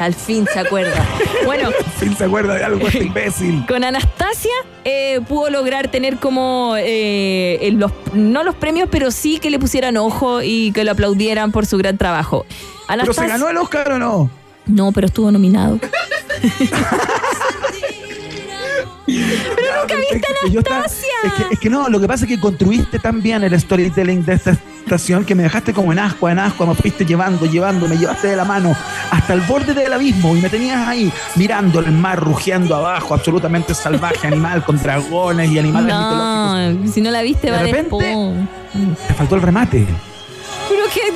Al fin se acuerda. Bueno. Al fin se acuerda de algo este imbécil. Con Anastasia eh, pudo lograr tener como eh, los, no los premios, pero sí que le pusieran ojo y que lo aplaudieran por su gran trabajo. ¿Pero se ganó el Oscar o no? No, pero estuvo nominado. Pero nunca viste a Anastasia. es, que, es, que, no, lo que pasa es que construiste tan bien el storytelling de esta estación que me dejaste como en ascua, en ascua, me fuiste llevando, llevando, me llevaste de la mano hasta el borde del abismo y me tenías ahí mirando el mar rugiendo abajo, absolutamente salvaje, animal con dragones y animales no, Si no la viste, de repente, te faltó el remate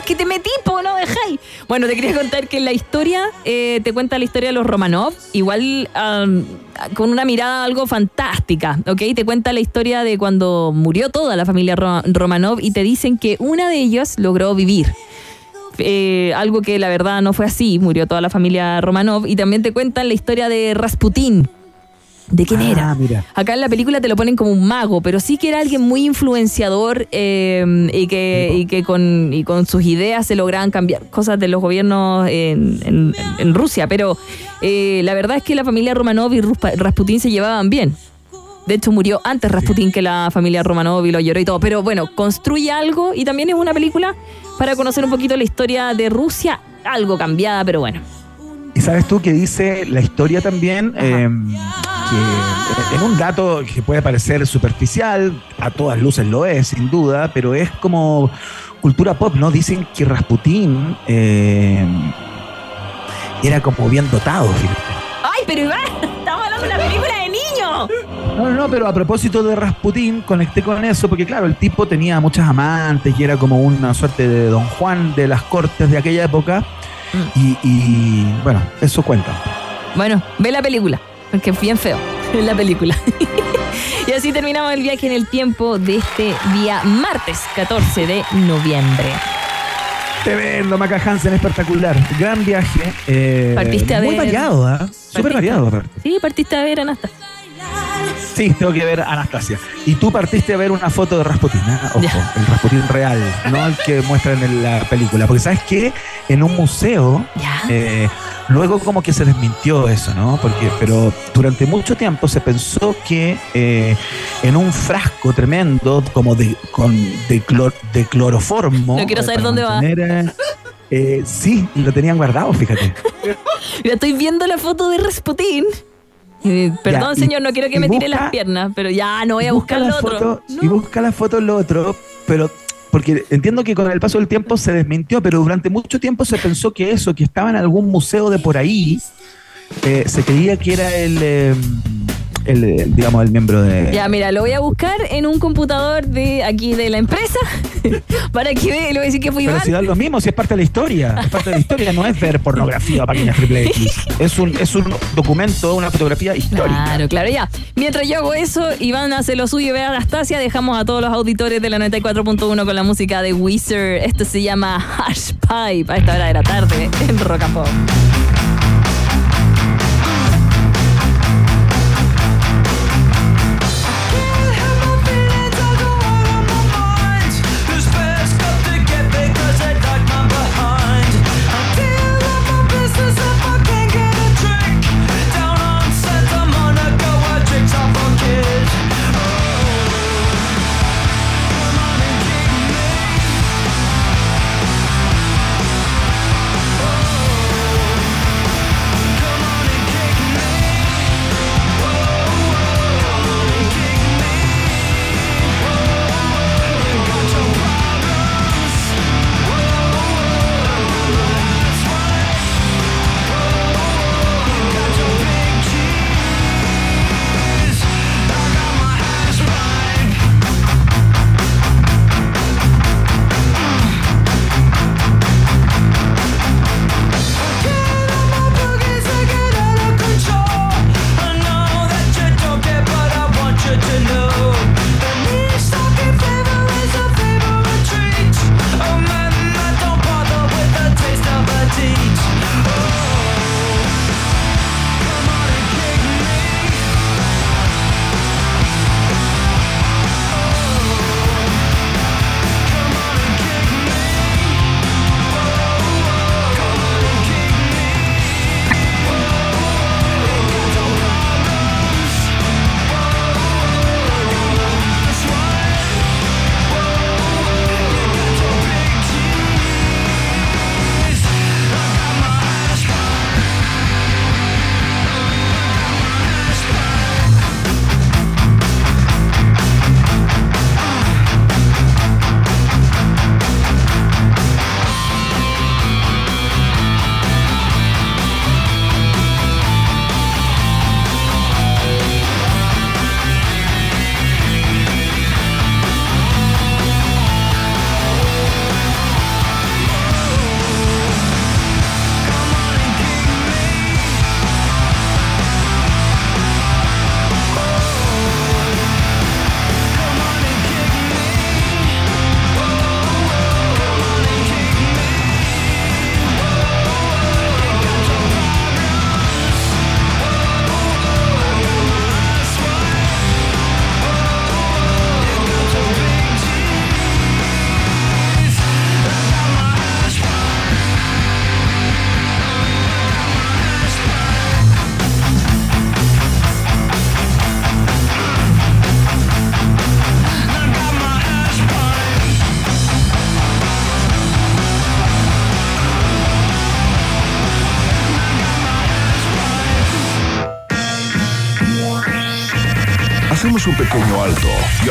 que, te metí, po, no dejáis. Bueno, te quería contar que la historia eh, te cuenta la historia de los Romanov, igual con una mirada algo fantástica, ¿ok? Te cuenta la historia de cuando murió toda la familia Romanov y te dicen que una de ellos logró vivir. Eh, algo que la verdad no fue así, murió toda la familia Romanov y también te cuentan la historia de Rasputín, de quién era. Ah, mira. Acá en la película te lo ponen como un mago, pero sí que era alguien muy influenciador eh, y, que, y que con, y con sus ideas se lograban cambiar cosas de los gobiernos en, Rusia. Pero eh, la verdad es que la familia Romanov y Rasputín se llevaban bien. De hecho, murió antes Rasputín que la familia Romanov y lo lloró y todo. Pero bueno, construye algo y también es una película para conocer un poquito la historia de Rusia, algo cambiada, pero bueno. Y sabes tú que dice la historia también, eh, que en un dato que puede parecer superficial, a todas luces lo es, sin duda, pero es como cultura pop, ¿no? Dicen que Rasputín eh, era como bien dotado, fíjate. ¡Ay, pero Iván! ¡Estamos hablando de una película de niños! No, no, pero a propósito de Rasputín, conecté con eso, porque claro, el tipo tenía muchas amantes y era como una suerte de Don Juan de las cortes de aquella época. Y, bueno, eso cuenta. Bueno, ve la película, porque es bien feo la película. y así terminamos el viaje en el tiempo de este día martes 14 de noviembre. Te vendo, Maca Hansen, espectacular. Gran viaje. Eh, partiste a muy variado, ¿eh? Súper variado. Sí, partiste a ver Anastasia. Sí, tengo que ver Anastasia. Y tú partiste a ver una foto de Rasputin, ¿eh? Ojo, el Rasputin real, no el que muestran en la película. Porque sabes que en un museo, eh, luego como que se desmintió eso, ¿no? Porque, pero durante mucho tiempo se pensó que eh, en un frasco tremendo, como de, con, de, de cloroformo. No quiero saber dónde va. sí, lo tenían guardado, fíjate. Mira, estoy viendo la foto de Rasputin. Perdón, señor, no quiero que me tire las piernas, pero ya no voy a buscar lo otro. Y busca la foto lo otro, pero porque entiendo que con el paso del tiempo se desmintió, pero durante mucho tiempo se pensó que eso, que estaba en algún museo de por ahí, eh, se creía que era el... Em, el, digamos, el miembro de... Ya, mira, lo voy a buscar en un computador de aquí de la empresa para que vea, le voy a decir que fui Pero si da lo mismo, si es parte de la historia. Es parte de la historia, no es ver pornografía o páginas triple X. Es un, es un documento, una fotografía histórica. Claro, claro, ya. Mientras yo hago eso, Iván hace lo suyo y ve a Anastasia, dejamos a todos los auditores de la 94.1 con la música de Wizard. Esto se llama Hash Pipe a esta hora de la tarde en Rock Hacemos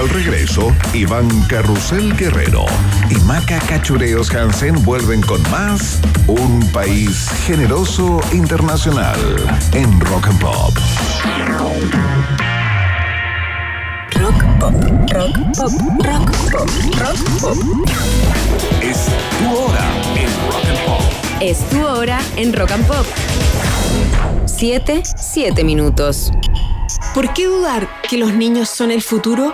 al regreso, Iván Carrusel Guerrero y Maca Cachureos Hansen vuelven con más Un País Generoso Internacional en Rock and Pop. Rock pop, rock pop, rock pop, rock pop. Es tu hora en Rock and Pop. Es tu hora en Rock and Pop. Siete, siete minutos. ¿Por qué dudar que los niños son el futuro?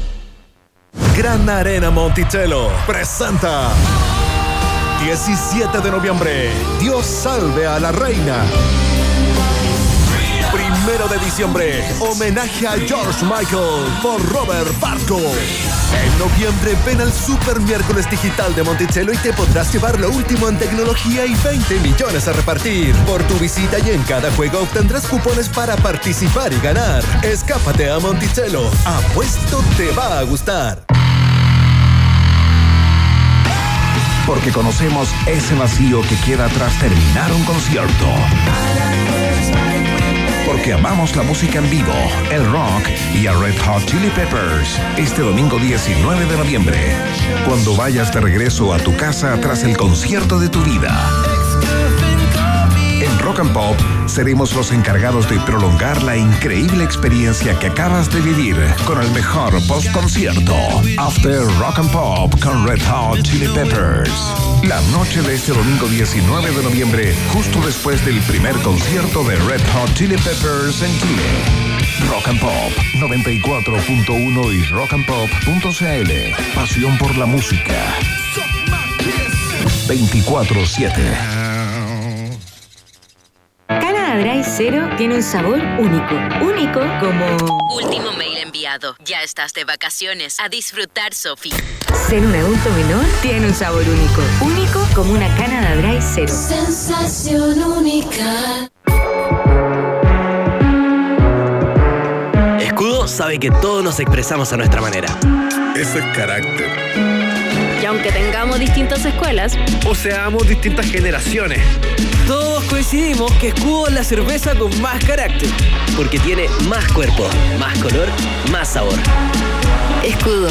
Gran Arena Monticello presenta 17 de noviembre. Dios salve a la reina. Primero de diciembre, homenaje a George Michael por Robert Barco. En noviembre ven al Super Miércoles Digital de Monticello y te podrás llevar lo último en tecnología y 20 millones a repartir. Por tu visita y en cada juego obtendrás cupones para participar y ganar. Escápate a Monticello. Apuesto te va a gustar. Porque conocemos ese vacío que queda tras terminar un concierto. Porque amamos la música en vivo, el rock y a Red Hot Chili Peppers. Este domingo 19 de noviembre, cuando vayas de regreso a tu casa tras el concierto de tu vida. En Rock and Pop seremos los encargados de prolongar la increíble experiencia que acabas de vivir con el mejor post-concierto. After Rock and Pop con Red Hot Chili Peppers. La noche de este domingo 19 de noviembre, justo después del primer concierto de Red Hot Chili Peppers en Chile. Rock and Pop 94.1 y rockandpop.cl. Pasión por la música. 24-7. Dry Zero tiene un sabor único. Único como Último mail enviado. Ya estás de vacaciones. A disfrutar, Sofi. ser un adulto menor tiene un sabor único. Único como una Canada Dry Zero. Sensación única. Escudo sabe que todos nos expresamos a nuestra manera. Eso es carácter. Y aunque tengamos distintas escuelas, O seamos distintas generaciones. Todos coincidimos que Escudo es la cerveza con más carácter. Porque tiene más cuerpo, más color, más sabor. Escudo,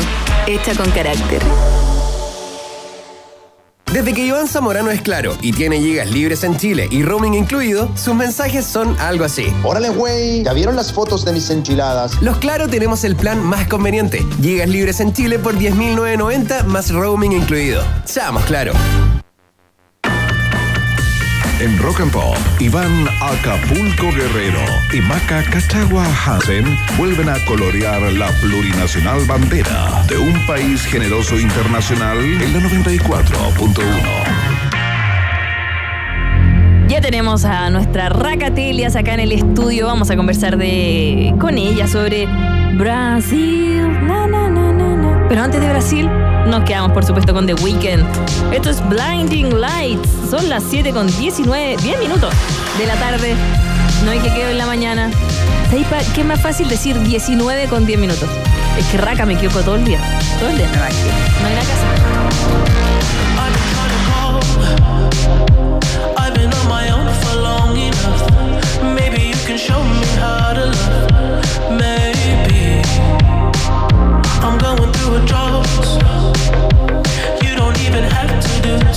hecha con carácter. Desde que Iván Zamorano es claro y tiene gigas libres en Chile y roaming incluido, sus mensajes son algo así. Órale, güey, ¿ya vieron las fotos de mis enchiladas? Los Claro tenemos el plan más conveniente. Gigas libres en Chile por 10.990 más roaming incluido. Seamos claro. En Rock and Pop, Iván Acapulco Guerrero y Maca Cachagua Hansen vuelven a colorear la plurinacional bandera de un país generoso internacional en la 94.1. Ya tenemos a nuestra Racatelias acá en el estudio. Vamos a conversar de con ella sobre Brasil. Pero antes de Brasil, nos quedamos por supuesto con The Weeknd. Esto es Blinding Lights. Son las 7 con 19, 10 minutos de la tarde. No hay que quedar en la mañana. ¿Sabéis pa- qué es más fácil decir 19 con 10 minutos? Es que Raca me equivoco todo el día. Todo el día. No hay love. Maybe I'm going through a drought.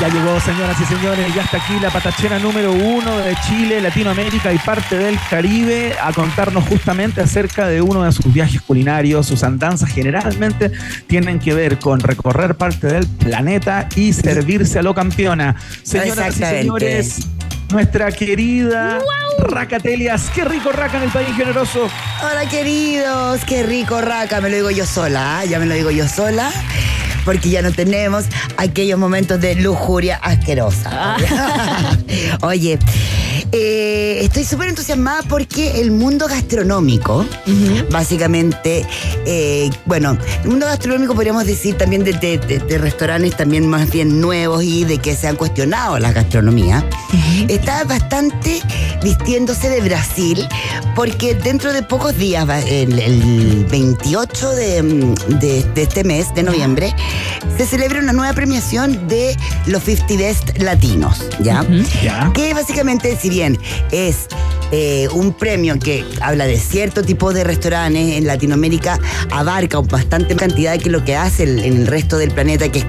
Ya llegó, señoras y señores, ya está aquí la patachera número uno de Chile, Latinoamérica y parte del Caribe a contarnos justamente acerca de uno de sus viajes culinarios. Sus andanzas generalmente tienen que ver con recorrer parte del planeta y servirse a lo campeona. Señoras y señores, nuestra querida Racatelias, qué rico Raca en el país generoso. Hola queridos, qué rico raca, me lo digo yo sola, ¿ah? ya me lo digo yo sola, porque ya no tenemos aquellos momentos de lujuria asquerosa. Oye, eh, estoy súper entusiasmada porque el mundo gastronómico, básicamente, eh, bueno, el mundo gastronómico podríamos decir también de, de- de- de restaurantes también más bien nuevos y de que se han cuestionado la gastronomía, está bastante vistiéndose de Brasil porque dentro de pocos días, el, el 28 de, mm, de- de este mes, de noviembre, se celebra una nueva premiación de los 50 Best Latinos, ¿ya? Que básicamente, si bien es eh, un premio que habla de cierto tipo de restaurantes en Latinoamérica, abarca bastante cantidad que lo que hace el- en el resto del planeta, que es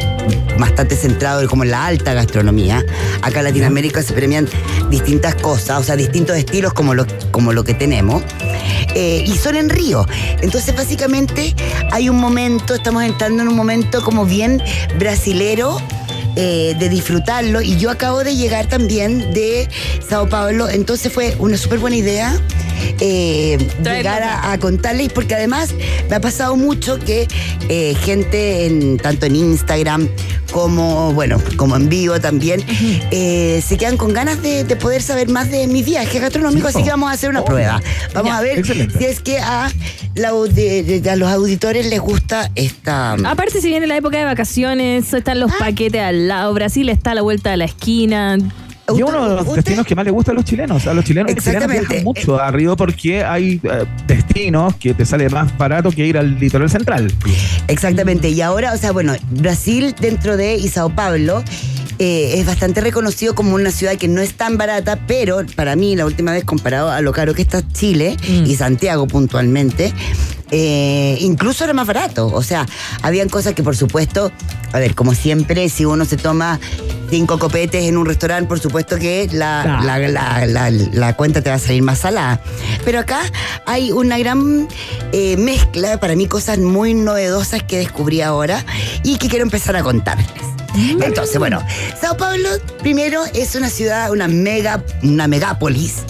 bastante centrado como en la alta gastronomía. Acá en Latinoamérica se premian distintas cosas, o sea, distintos estilos como lo, como lo que tenemos. Eh, y son en Río. Entonces, básicamente, hay un momento, estamos entrando en un momento como bien brasilero eh, de disfrutarlo. Y yo acabo de llegar también de Sao Paulo, entonces fue una súper buena idea. Eh, llegar a, a contarles porque además me ha pasado mucho que eh, gente en, tanto en Instagram como bueno como en vivo también eh, se quedan con ganas de, de poder saber más de mi viaje gastronómico así que vamos a hacer una prueba. vamos a ver si es que a, la audi- de- a los auditores les gusta esta Aparte, si viene la época de vacaciones, están los paquetes al lado. Brasil está a la vuelta de la esquina. Y uno de los destinos que más les gusta a los chilenos. A los chilenos chilenas Exactamente. viajan mucho a Río porque hay eh, destinos que te sale más barato que ir al litoral central. Exactamente, y ahora, o sea, bueno, Brasil dentro de y Sao Paulo eh, es bastante reconocido como una ciudad que no es tan barata, pero para mí, la última vez comparado a lo caro que está Chile y Santiago puntualmente, eh, incluso era más barato. O sea, habían cosas que, por supuesto, a ver, como siempre, si uno se toma cinco copetes en un restaurante, por supuesto que la, la, la- la- la cuenta te va a salir más salada. Pero acá hay una gran eh, mezcla, para mí, cosas muy novedosas que descubrí ahora y que quiero empezar a contarles. Entonces, bueno, Sao Paulo primero es una ciudad, una mega, una megápolis.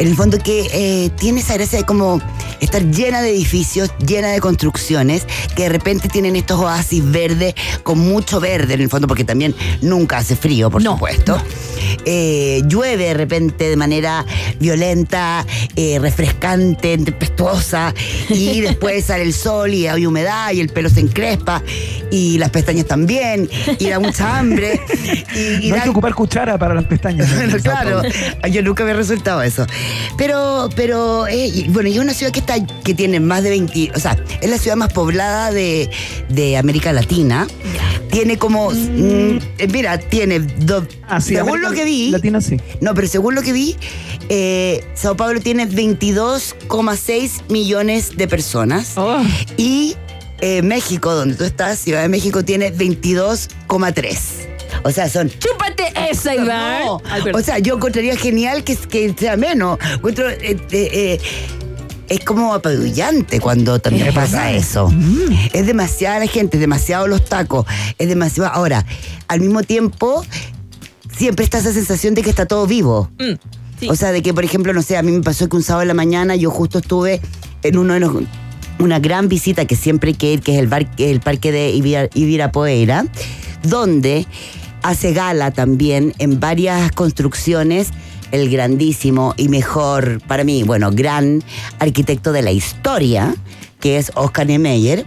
En el fondo que eh, tiene esa gracia de como estar llena de edificios, llena de construcciones, que de repente tienen estos oasis verdes, con mucho verde en el fondo, porque también nunca hace frío, por supuesto. Eh, llueve de repente de manera violenta, eh, refrescante, tempestuosa, y después sale el sol y hay humedad y el pelo se encrespa y las pestañas también, y da mucha hambre. Y, y no hay da- que ocupar cuchara para las pestañas. claro, yo nunca me he resultado eso. Pero, pero, eh, bueno, y es una ciudad que está, que tiene más de 20, o sea, es la ciudad más poblada de, de América Latina. Tiene como, mm, eh, mira, tiene dos, Ah, sí, según América lo que vi, Latina sí. no, pero según lo que vi, eh, Sao Paulo tiene 22,6 millones de personas. Oh. Y eh, México, donde tú estás, Ciudad de México, tiene 22,3. O sea, son ¡Chúpate esa, Iván! no. O sea, yo encontraría genial que, que sea menos. Encuentro, eh, eh, eh, es como apabullante cuando también Es pasa verdad. eso. Es demasiada la gente, es demasiado los tacos, es demasiado. Ahora, al mismo tiempo, siempre está esa sensación de que está todo vivo. Mm, sí. O sea, de que, por ejemplo, no sé, a mí me pasó que un sábado en la mañana yo justo estuve en uno de los. Una gran visita que siempre hay que ir, que es el, bar- el parque de Ibira- Ibirapuera, donde hace gala también en varias construcciones el grandísimo y mejor, para mí, bueno, gran arquitecto de la historia, que es Oscar Niemeyer,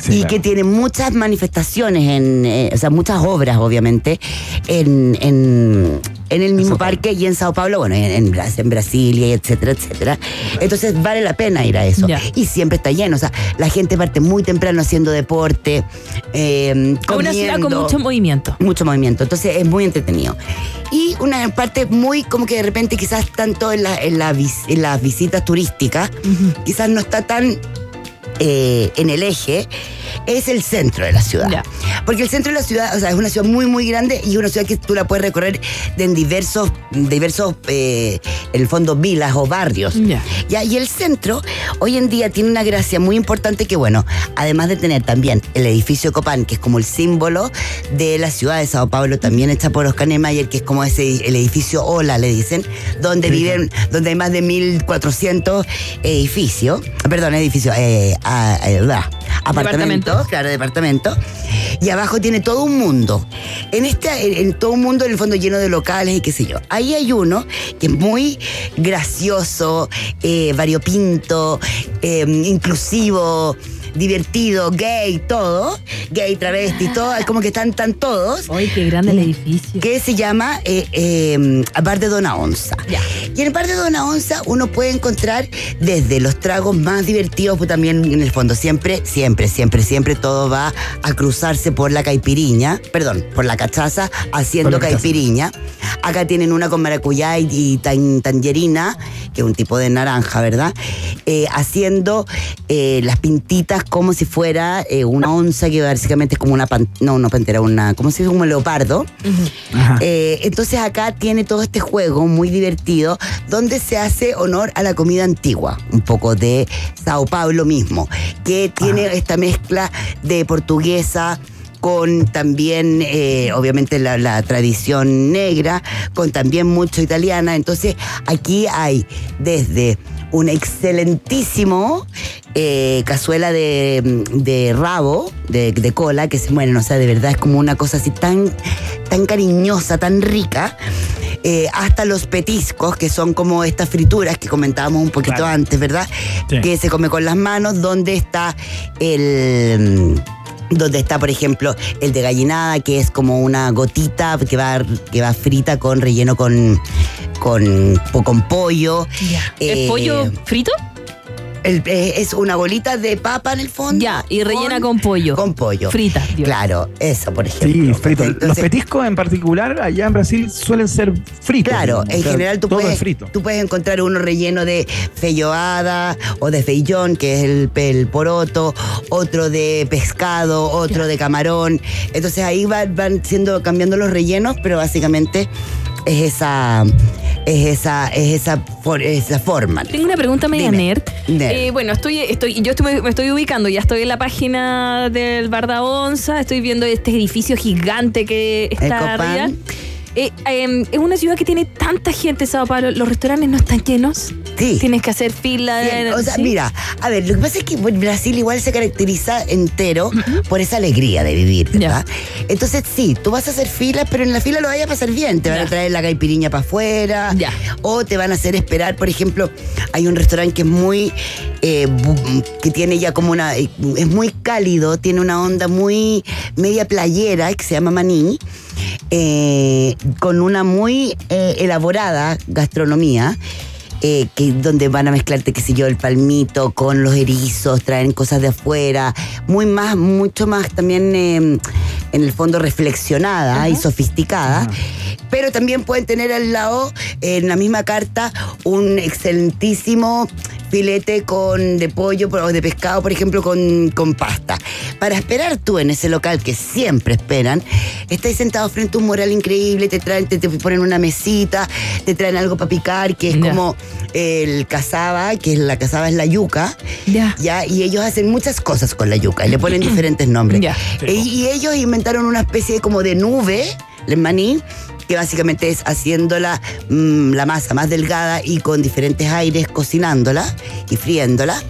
Sí, y claro. que tiene muchas manifestaciones, en, eh, o sea, muchas obras, obviamente, en, en, en el mismo parque y en Sao Paulo, bueno, en, en, Bras- en Brasilia, y etcétera, etcétera. Entonces vale la pena ir a eso. Ya. Y siempre está lleno, o sea, la gente parte muy temprano haciendo deporte, eh, una ciudad con mucho movimiento. mucho movimiento, entonces es muy entretenido. Y una parte muy como que de repente quizás tanto en, la- en, la vis- en las visitas turísticas, quizás no está tan eh, en el eje, es el centro de la ciudad. Porque el centro de la ciudad, o sea, es una ciudad muy, muy grande y una ciudad que tú la puedes recorrer en diversos, diversos eh, en el fondo, vilas o barrios. Ya. Ya, y el centro hoy en día tiene una gracia muy importante que, bueno, además de tener también el edificio Copán, que es como el símbolo de la ciudad de Sao Paulo, también hecha por Oscar Niemeyer, que es como ese, el edificio Ola, le dicen, donde Sí, viven, donde hay más de 1.400 edificios, perdón, edificios, eh, a- eh, bla, apartamentos, claro, departamentos. Y abajo tiene todo un mundo. En este, en, en todo un mundo, en el fondo, lleno de locales y qué sé yo. Ahí hay uno que es muy gracioso, eh, variopinto, eh, inclusivo, divertido, gay, todo. Gay, travesti, todo. Es como que están, están todos. ¡Ay, qué grande el edificio! Que se llama eh, eh, Bar de Dona Onza. Ya. Y en el Bar de Dona Onza uno puede encontrar desde los tragos más divertidos, pues también en el fondo siempre, siempre, siempre, siempre todo va a cruzarse por la caipiriña, perdón, por la cachaza, haciendo cachaza. caipiriña. Acá tienen una con maracuyá y, y tan- tangerina, que es un tipo de naranja, ¿verdad? Eh, haciendo eh, las pintitas como si fuera eh, una onza, que básicamente es como una, pan- no, una pantera, una, como si fuera un leopardo. Eh, entonces acá tiene todo este juego muy divertido donde se hace honor a la comida antigua, un poco de Sao Paulo mismo, que tiene esta mezcla de portuguesa con también, eh, obviamente, la, la tradición negra, con también mucho italiana. Entonces, aquí hay desde un excelentísimo eh, cazuela de, de rabo, de, de cola, que se mueren, o sea, de verdad es como una cosa así tan, tan cariñosa, tan rica. eh, hasta los petiscos, que son como estas frituras que comentábamos un poquito Claro. antes, ¿verdad? Sí. Que se come con las manos, donde está el donde está, por ejemplo, el de gallinada, que es como una gotita que va, que va frita con relleno con, con, con pollo. ¿Es Eh, pollo frito? el- eh, es una bolita de papa en el fondo. Ya, y rellena con pollo. Con pollo. Frita, Dios. Claro, eso, por ejemplo. Sí, frito. Los petiscos en particular allá en Brasil suelen ser fritos. Claro, en o sea, general tú todo puedes, es frito. tú puedes encontrar uno relleno de feyoada o de feillón, que es el, el poroto, otro de pescado, otro de camarón. Entonces ahí va- van siendo cambiando los rellenos, pero básicamente es esa es esa es esa, for- esa forma. Tengo una pregunta media Dime. nerd. Nerd. Eh, bueno, estoy, estoy, yo estoy, me estoy ubicando, ya estoy en la página del Barda Onza, estoy viendo este edificio gigante que está arriba. Eh, em, es una ciudad que tiene tanta gente, Sao Paulo. Los restaurantes no están llenos. Sí. Tienes que hacer fila. Bien, o sea, ¿sí? mira, a ver, lo que pasa es que Brasil igual se caracteriza entero por esa alegría de vivir, ¿verdad? Entonces, sí, tú vas a hacer filas, pero en la fila lo vayas a pasar bien. Te van a traer la caipiriña para afuera. O te van a hacer esperar, por ejemplo, hay un restaurante que es muy. eh, que tiene ya como una. eh, es muy cálido, tiene una onda muy media playera, que se llama Maní. Eh, con una muy eh, elaborada gastronomía eh, que donde van a mezclarte, qué sé yo, el palmito con los erizos, traen cosas de afuera, muy más, mucho más también eh, en el fondo reflexionada y sofisticada. Pero también pueden tener al lado, en la misma carta, un excelentísimo filete con de pollo o de pescado, por ejemplo, con, con pasta. Para esperar tú en ese local que siempre esperan, estáis sentados frente a un mural increíble, te traen, te, te ponen una mesita, te traen algo para picar, que es como el cazaba, que es la cazaba es la yuca, ya. y ellos hacen muchas cosas con la yuca y le ponen diferentes nombres. Y, y ellos inventaron una especie como de nube, el maní, que básicamente es haciéndola mm, la masa más delgada y con diferentes aires cocinándola y friéndola.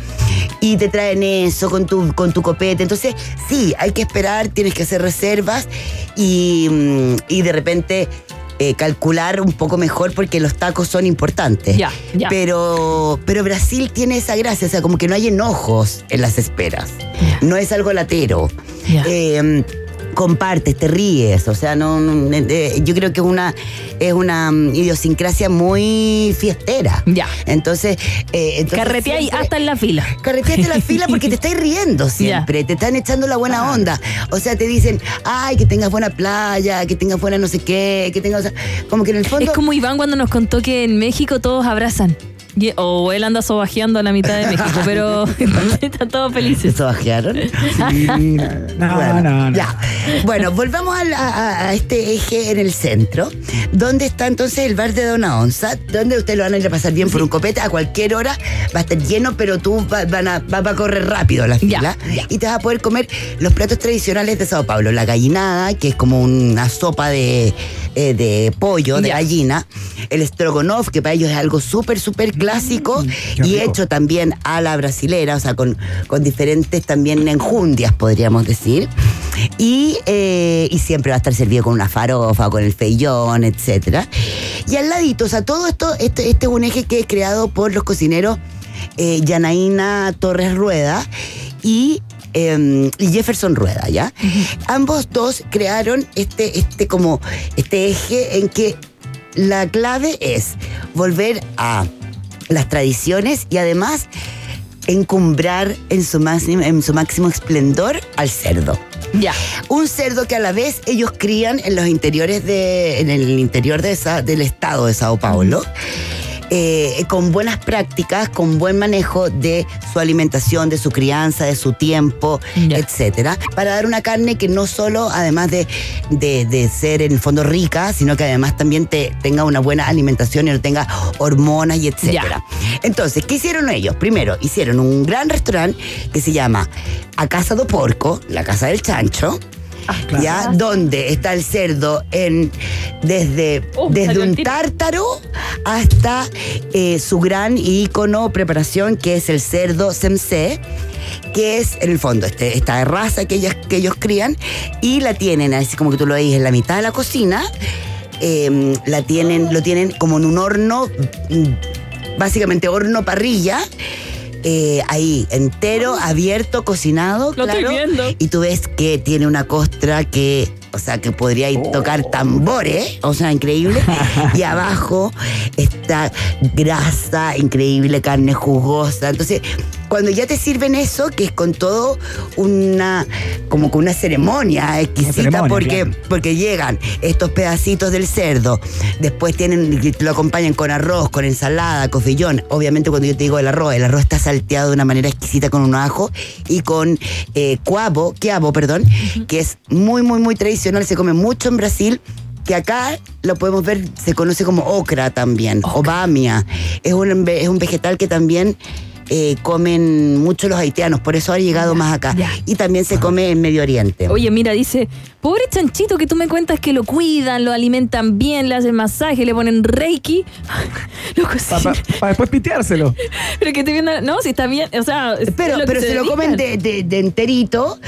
Y te traen eso con tu, con tu copete. Entonces, sí, hay que esperar, tienes que hacer reservas y, mm, y de repente eh, calcular un poco mejor porque los tacos son importantes. Ya, ya. Pero, pero Brasil tiene esa gracia, o sea, como que no hay enojos en las esperas. No es algo latero. Eh, compartes, te ríes, o sea, no, no, eh, yo creo que es una es una mm, idiosincrasia muy fiestera. Ya. Entonces, eh, entonces Carreteáis hasta en la fila. Carreteaste la fila porque te estáis riendo siempre, te están echando la buena onda. O sea, te dicen, ay, que tengas buena playa, que tengas buena no sé qué, que tengas. o sea, como que en el fondo. Es como Iván cuando nos contó que en México todos abrazan. O él anda sobajeando a la mitad de México, pero están todos felices. ¿Sobajearon? No, bueno, no, no. Ya. Bueno, volvamos a, la- a- a este eje en el centro, donde está entonces el bar de Dona Onza, donde ustedes lo van a ir a pasar bien por un copete a cualquier hora, va a estar lleno, pero tú va, van a, va, va a correr rápido la fila y te vas a poder comer los platos tradicionales de Sao Paulo, la gallinada, que es como una sopa de, eh, de pollo, de gallina, el strogonoff, que para ellos es algo súper, súper clásico qué y hecho también a la brasilera, o sea, con, con diferentes también enjundias, podríamos decir. Y, eh, y siempre va a estar servido con una farofa, con el feillón, etc. Y al ladito, o sea, todo esto, este, este es un eje que es creado por los cocineros eh, Yanaína Torres Rueda y, eh, y Jefferson Rueda, ¿ya? Ambos dos crearon este, este como este eje en que la clave es volver a las tradiciones y además encumbrar en su máximo, en su máximo esplendor al cerdo. Ya. Un cerdo que a la vez ellos crían en los interiores de, en el interior de esa- del estado de Sao Paulo. Eh, con buenas prácticas, con buen manejo de su alimentación, de su crianza, de su tiempo, etcétera, para dar una carne que no solo, además de, de- de ser en el fondo rica, sino que además también te, tenga una buena alimentación y no tenga hormonas y etcétera. Entonces, ¿qué hicieron ellos? Primero, hicieron un gran restaurante que se llama A Casa do Porco, la casa del chancho. Ya, donde está el cerdo en desde, desde salió el un tártaro hasta eh, su gran ícono preparación que es el cerdo semse que es en el fondo este, esta raza que ellos, que ellos crían y la tienen así como que tú lo veis en la mitad de la cocina eh, la tienen lo tienen como en un horno mm, básicamente horno parrilla eh, ahí, entero, abierto, cocinado, Lo estoy claro. viendo. Y tú ves que tiene una costra que, o sea, que podría ir tocar tambores, o sea, increíble. y abajo está grasa, increíble, carne jugosa. Entonces, cuando ya te sirven eso, que es con todo una, como con una ceremonia exquisita, ceremonia, porque, porque llegan estos pedacitos del cerdo, después tienen, lo acompañan con arroz, con ensalada, cofillón. Obviamente cuando yo te digo el arroz, el arroz está salteado de una manera exquisita con un ajo y con eh, cuavo, quiabo, perdón, que es muy, muy, muy tradicional, se come mucho en Brasil. Que acá lo podemos ver, se conoce como ocra también, o bamia. Es un, es un vegetal que también eh, comen mucho los haitianos, por eso ha llegado más acá. Y también se come en Medio Oriente. Oye, mira, dice, pobre chanchito que tú me cuentas que lo cuidan, lo alimentan bien, le hacen masaje, le ponen reiki, lo. Para después piteárselo. Pero que estoy viendo, no, si está bien, o sea, Pero, pero se, lo comen de, de- de enterito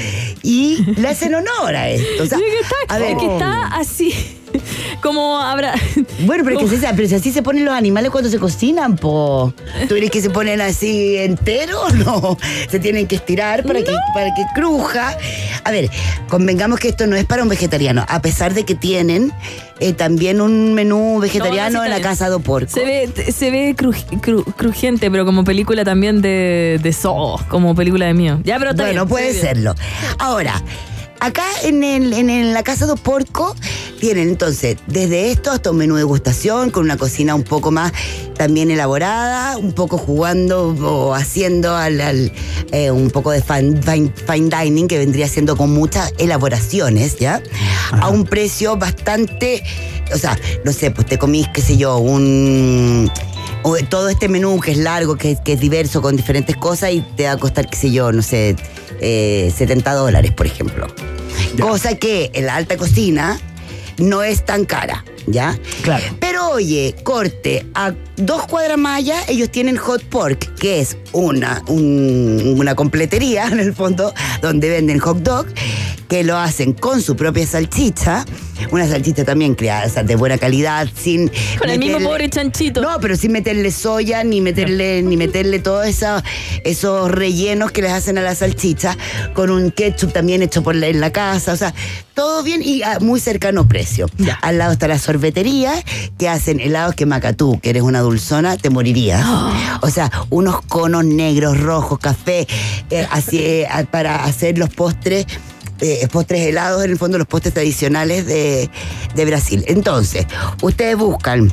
y le hacen honor a esto. O sea, Sí, que está, a ver, que está así, como habrá... Bueno, pero, es que se- pero si así se ponen los animales cuando se cocinan, po. ¿Tú crees que se ponen así enteros? No. Se tienen que estirar para, que, para que cruja. A ver, convengamos que esto no es para un vegetariano, a pesar de que tienen eh, también un menú vegetariano No, en la casa de porco. Se ve, se ve cruj- cru- crujiente, pero como película también de, de Saw, como película de mío. Ya, pero bueno, bien, puede serlo. Ahora, acá en, el- en el- la casa de porco tienen entonces desde esto hasta un menú de degustación con una cocina un poco más también elaborada, un poco jugando o haciendo al, al, eh, un poco de fine, fine- fine dining que vendría siendo con muchas elaboraciones, ¿ya? A un precio bastante, o sea, no sé, pues te comís, qué sé yo, un o todo este menú que es largo, que, que es diverso con diferentes cosas y te va a costar, qué sé yo, no sé, eh, 70 dólares, por ejemplo. Cosa que en la alta cocina no es tan cara, ¿ya? Claro. Pero oye, corte, a dos cuadras más allá ellos tienen Hot Pork, que es una, un- una completería en el fondo donde venden hot dog, que lo hacen con su propia salchicha, una salchicha también creada, o sea, de buena calidad, sin Con el mismo pobre chanchito. no, pero sin meterle soya, ni meterle, ni meterle todos esa- esos rellenos que les hacen a la salchicha, con un ketchup también hecho por la- en la casa, o sea, todo bien y a muy cercano precio. Al lado está la sorbetería, que hacen helados que macatú, que eres una dulzona, te morirías. O sea, unos conos negros, rojos, café, eh, así, eh, para hacer los postres eh, postres helados, en el fondo los postres tradicionales de, de Brasil. Entonces, ustedes buscan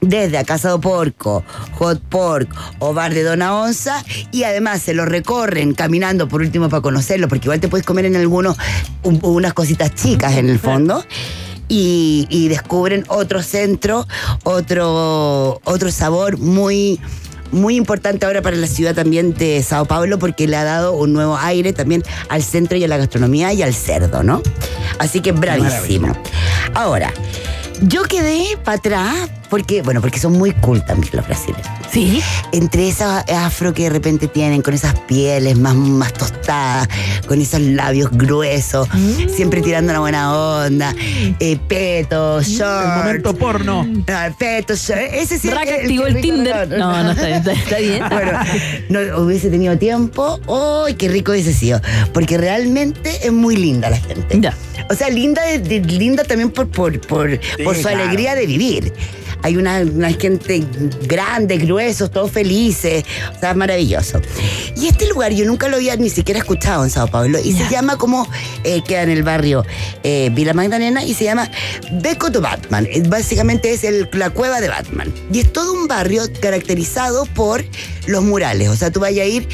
desde a Casa do Porco, Hot Pork o Bar de Dona Onza y además se lo recorren caminando por último para conocerlo, porque igual te puedes comer en algunos un- unas cositas chicas en el fondo. Y, y descubren otro centro, otro, otro sabor muy, muy importante ahora para la ciudad también de Sao Paulo porque le ha dado un nuevo aire también al centro y a la gastronomía y al cerdo, ¿no? Así que bravísimo. Ahora, yo quedé para atrás porque, bueno, porque son muy cool también los brasileños. Sí. Entre esas afro que de repente tienen, con esas pieles más, más tostadas, con esos labios gruesos, siempre tirando una buena onda, eh, petos, shorts. El momento porno. Ah, petos, shorts. Ese sí Rack es activó el rico, Tinder. No, no, está bien, está- bien. Bueno, no hubiese tenido tiempo. ¡Ay, qué rico hubiese sido! Porque realmente es muy linda la gente. Ya. O sea, linda, de- de- linda también por, por, por, por su claro. alegría de vivir. Hay una, una gente grande, gruesos, todos felices. O sea, maravilloso. Y este lugar yo nunca lo había ni siquiera escuchado en Sao Paulo. Y se llama como, eh, queda en el barrio eh, Vila Magdalena, y se llama Beco de Batman. Básicamente es el- la cueva de Batman. Y es todo un barrio caracterizado por los murales. O sea, tú vayas a ir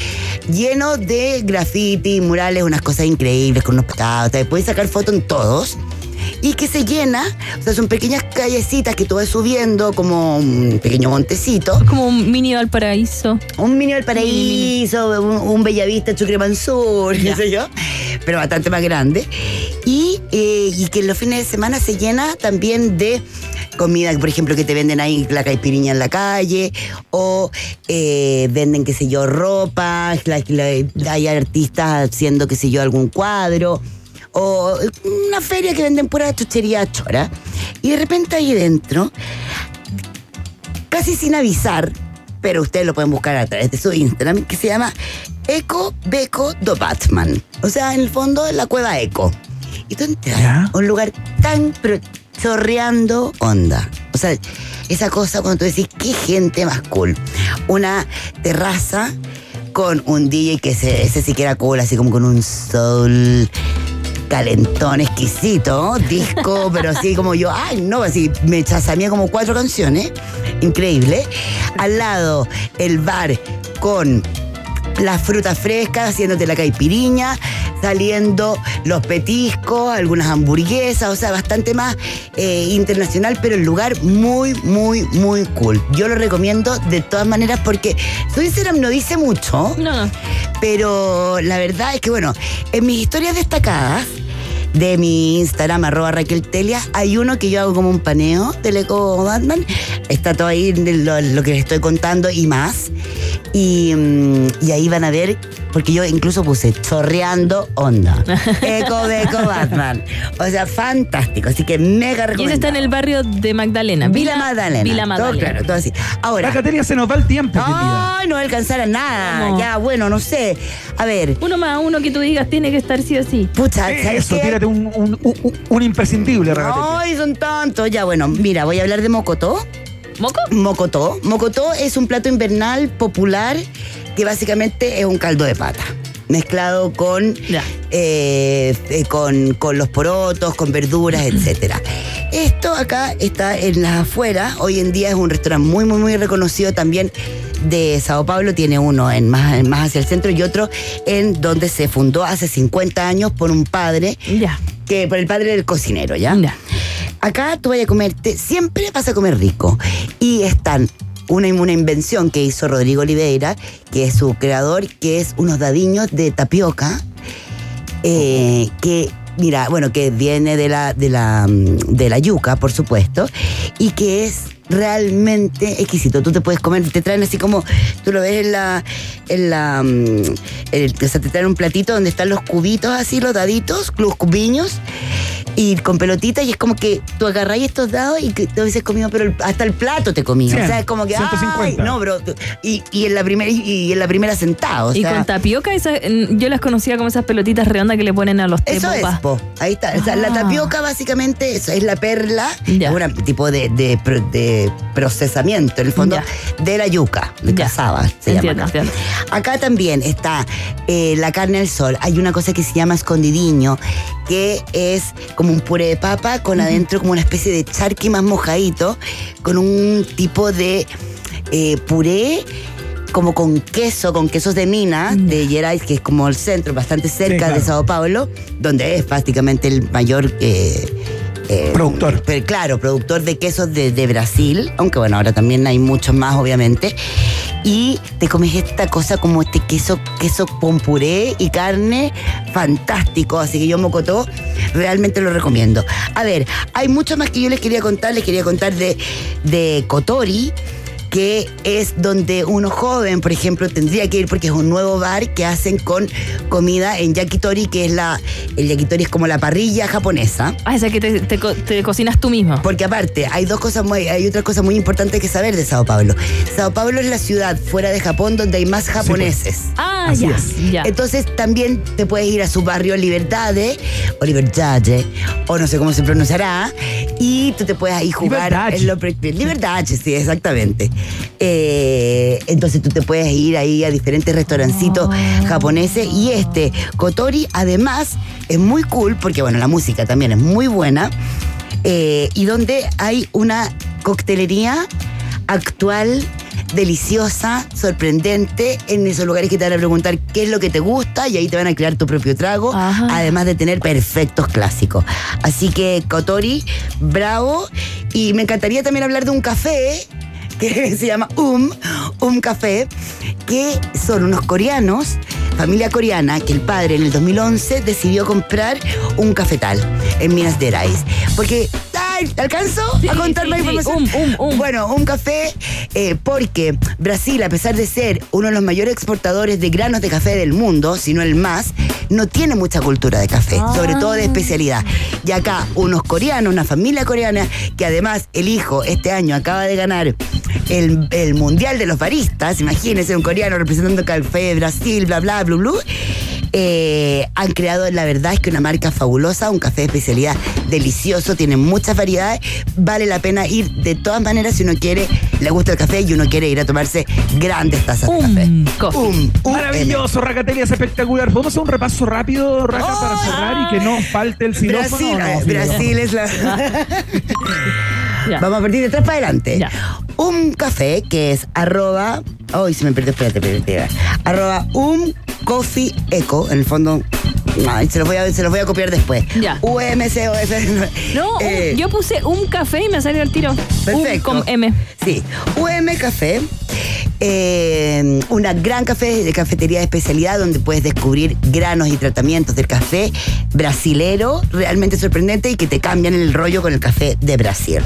lleno de graffiti, murales, unas cosas increíbles con unos pecados. Te puedes sacar fotos en todos. Y que se llena, o sea, son pequeñas callecitas que tú vas subiendo como un pequeño montecito. Como un mini Valparaíso. Un mini Valparaíso, un, un Bellavista, Chucrimansur, qué sé yo, pero bastante más grande. Y, eh, y que los fines de semana se llena también de comida, por ejemplo, que te venden ahí la caipiriña en la calle, o eh, venden, qué sé yo, ropa, la- la- hay artistas haciendo, qué sé yo, algún cuadro, o una feria que venden pura chuchería chora. Y de repente ahí dentro casi sin avisar, pero ustedes lo pueden buscar a través de su Instagram, que se llama Eco Beco do Batman. O sea, en el fondo, la cueva Eco. Y tú entras a un lugar tan pero chorreando onda. O sea, esa cosa cuando tú decís, qué gente más cool. Una terraza con un DJ que ese, ese sí que era cool, así como con un soul calentón exquisito, disco, pero así como yo, ay no, así me chasamía como cuatro canciones, increíble. Al lado el bar con las frutas frescas, haciéndote la caipiriña, saliendo los petiscos, algunas hamburguesas, o sea, bastante más eh, internacional, pero el lugar muy, muy, muy cool. Yo lo recomiendo de todas maneras porque su Instagram no dice mucho, No. pero la verdad es que, bueno, en mis historias destacadas de mi Instagram, arroba Raquel Telia, hay uno que yo hago como un paneo del Eco Batman. Está todo ahí lo, lo que les estoy contando y más. Y, mm, y ahí van a ver, porque yo incluso puse chorreando onda. Eco de Eco Batman. O sea, fantástico. Así que mega Y recomendado. ese está en el barrio de Magdalena. Vila Magdalena. Vila Todo Magdalena. claro, todo así. Ahora. Racateria se nos va el tiempo. Ay, no va a alcanzar a nada. ¿Cómo? Ya, bueno, no sé. A ver. Uno más, uno que tú digas tiene que estar sí o sí. Pucha, ¿sabes Eso, qué? Un, un, un- un imprescindible, Racateria. Ay, son tantos. Ya, bueno, mira, voy a hablar de mocotó. ¿Moco? Mocotó. Mocotó es un plato invernal popular que básicamente es un caldo de pata. Mezclado con, eh, eh, con, con los porotos, con verduras, etcétera. Esto acá está en las afueras. Hoy en día es un restaurante muy, muy, muy reconocido también de Sao Paulo. Tiene uno en más, en más hacia el centro y otro en donde se fundó hace 50 años por un padre. Ya. Que, por el padre del cocinero, ¿ya? Ya. Acá tú vayas a comerte, siempre vas a comer rico. Y están una, una invención que hizo Rodrigo Oliveira, que es su creador, que es unos dadiños de tapioca, eh, que, mira, bueno, que viene de la, de, la, mm, de la yuca, por supuesto, y que es realmente exquisito. Tú te puedes comer, te traen así como, tú lo ves en la, en la, mm, o sea, te traen un platito donde están los cubitos así, los daditos, los cubiños, y con pelotita, y es como que tú agarras estos dados y que te hubieses comido, pero el- hasta el plato te comías. O sea, es como que, 150. ay, no, bro, y, y en la primera, y, y en la primera sentado. O y sea, con tapioca, esa- mm, yo las conocía como esas pelotitas redondas que le ponen a los té eso es, po. Ahí está. O sea, la Ah. tapioca básicamente eso, es la perla, Ya. es un tipo de, de pro- de procesamiento, en el fondo, de la yuca, de Ya. cazaba, se Entiendo, llama acá. entiendo. Acá también está eh, la carne al sol. Hay una cosa que se llama escondidiño, que es como un puré de papa con adentro como una especie de charqui más mojadito, con un tipo de eh, puré como con queso, con quesos de mina, de Gerais, que es como el centro, bastante cerca claro. de Sao Paulo, donde es prácticamente el mayor... eh, eh, Productor. pero claro, productor de quesos de, de Brasil, aunque bueno, ahora también hay muchos más, obviamente. Y te comes esta cosa como este queso, queso con puré y carne, fantástico. Así que yo Mocotó realmente lo recomiendo. A ver, hay mucho más que yo les quería contar. Les quería contar de, de Kotori que es donde uno joven, por ejemplo, tendría que ir porque es un nuevo bar que hacen con comida en yakitori, que es la, el yakitori es como la parrilla japonesa. Ah, esa que te, te co- te cocinas tú mismo. Porque aparte, hay dos cosas muy, hay otra cosa muy importante que saber de Sao Paulo. Sao Paulo es la ciudad fuera de Japón donde hay más japoneses. Ah, Así ya, es. ya. Entonces también te puedes ir a su barrio Libertade o Libertade o no sé cómo se pronunciará y tú te puedes ahí jugar Libertad. en lo pre- Libertad, sí, exactamente. Eh, entonces tú te puedes ir ahí a diferentes restaurancitos japoneses y este Kotori además es muy cool porque bueno la música también es muy buena eh, y donde hay una coctelería actual deliciosa, sorprendente, en esos lugares que te van a preguntar qué es lo que te gusta y ahí te van a crear tu propio trago, Ajá. además de tener perfectos clásicos. Así que Kotori, bravo. Y me encantaría también hablar de un café que se llama Um, Um Café, que son unos coreanos, familia coreana, que el padre en el 2011 decidió comprar un cafetal en Minas Gerais. Porque, ¡ay! ¿Alcanzo Sí, a contar sí, más sí. información? Um, um, um. Bueno, un café eh, porque Brasil, a pesar de ser uno de los mayores exportadores de granos de café del mundo, si no el más, no tiene mucha cultura de café, sobre todo de especialidad. Y acá unos coreanos, una familia coreana, que además el hijo este año acaba de ganar el, el Mundial de los Baristas, imagínense un coreano representando café de Brasil, bla, bla, bla, bla. Eh, han creado, la verdad es que una marca fabulosa, un café de especialidad delicioso, tiene muchas variedades, vale la pena ir de todas maneras si uno quiere, le gusta el café y uno quiere ir a tomarse grandes tazas de café. Um. Um, um, Maravilloso, Racatelia, es espectacular. ¿Podemos hacer un repaso rápido, Raca, para cerrar y que no falte el xilófono? Brasil, no? Brasil es la. Ya. Vamos a partir de atrás para adelante. Un café que es arroba. Ay, se me perdió, espérate, espérate, espérate. Arroba un coffee eco, en el fondo Ay, se los voy a, se los voy a copiar después. Ya. UMCOF. No, Eh, un- yo puse un café y me salió el tiro. Perfecto. Un con M. Sí, UM Café, eh, una gran café de cafetería de especialidad donde puedes descubrir granos y tratamientos del café brasilero, realmente sorprendente y que te cambian el rollo con el café de Brasil.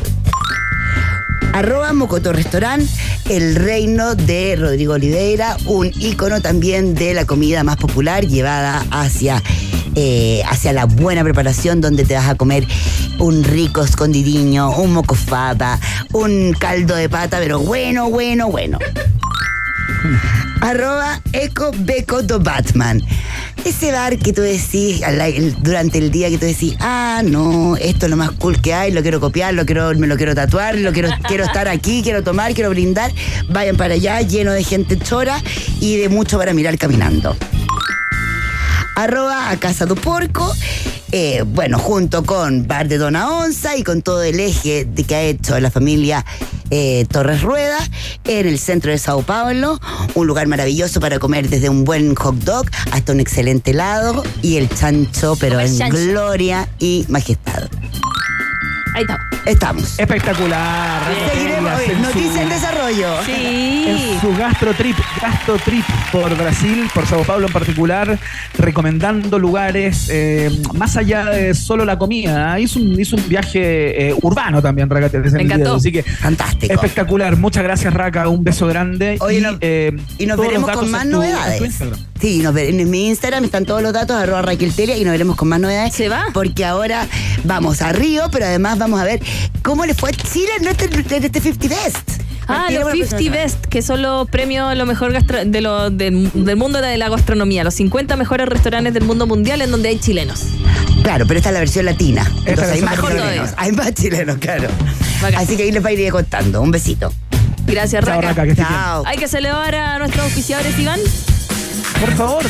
Arroba Mocoto Restaurant, el reino de Rodrigo Oliveira, un ícono también de la comida más popular llevada hacia, eh, hacia la buena preparación donde te vas a comer un rico escondidiño, un mocofaba, un caldo de pata, pero bueno, bueno, bueno. Arroba Eco Beco do Batman. Ese bar que tú decís durante el día que tú decís, ah, no, esto es lo más cool que hay, lo quiero copiar, lo quiero, me lo quiero tatuar, lo quiero, quiero estar aquí, quiero tomar, quiero brindar. Vayan para allá, lleno de gente chora y de mucho para mirar caminando. Arroba a Casa do Porco. Eh, bueno, junto con Bar de Dona Onza y con todo el eje de que ha hecho la familia eh, Torres Rueda en el centro de Sao Paulo. Un lugar maravilloso para comer desde un buen hot dog hasta un excelente helado y el chancho, pero en chancho. gloria y majestad. Ahí está. Estamos. Espectacular. En Noticia su- en desarrollo. Sí. En su gastrotrip, gastrotrip por Brasil, por Sao Paulo en particular, recomendando lugares eh, más allá de solo la comida. Hizo un, hizo un viaje eh, urbano también, Raca, te Me encantó. Así que Fantástico. espectacular. Muchas gracias, Raca. Un beso grande. Oye, y, no- eh, Y nos veremos con más en tu- en tu novedades. Sí, nos ve- en mi Instagram están todos los datos, arroba Raquel Telia, y nos veremos con más novedades. ¿Se va? Porque ahora vamos a Río, pero además vamos a ver cómo le fue a Chile en este, en este 50 Best. Ah, los la 50 próxima Best, que son los premios lo mejor gastro- de lo, de- del mundo de la gastronomía, los 50 mejores restaurantes del mundo mundial en donde hay chilenos. Claro, pero esta es la versión latina. Entonces hay más chilenos. Hay más chilenos, claro. Bacán. Así que ahí les va a ir contando. Un besito. Gracias, Chao, Raca. Raca, que. Chao. Hay que celebrar a nuestros auspiciadores, Iván. Por favor.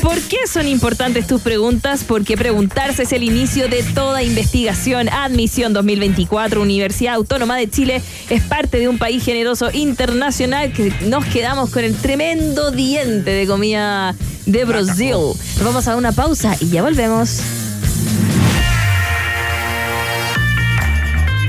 ¿Por qué son importantes tus preguntas? Porque preguntarse es el inicio de toda investigación. Admisión 2024, Universidad Autónoma de Chile es parte de un país generoso internacional que nos quedamos con el tremendo diente de comida de Brasil. Vamos a una pausa y ya volvemos.